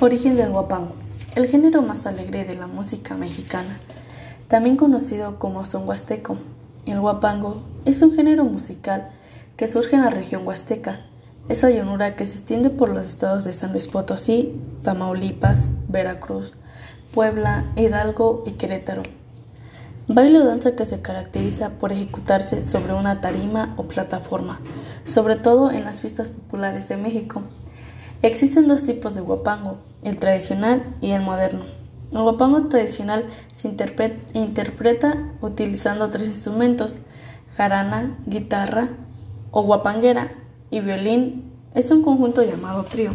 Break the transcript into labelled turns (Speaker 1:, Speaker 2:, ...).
Speaker 1: Origen del guapango. El género más alegre de la música mexicana, también conocido como son huasteco. El guapango es un género musical que surge en la región huasteca. Esa llanura que se extiende por los estados de San Luis Potosí, Tamaulipas, Veracruz, Puebla, Hidalgo y Querétaro. Baile o danza que se caracteriza por ejecutarse sobre una tarima o plataforma, sobre todo en las fiestas populares de México. Existen dos tipos de guapango, el tradicional y el moderno. El guapango tradicional se interpreta utilizando tres instrumentos, jarana, guitarra o guapanguera y violín. Es un conjunto llamado trío.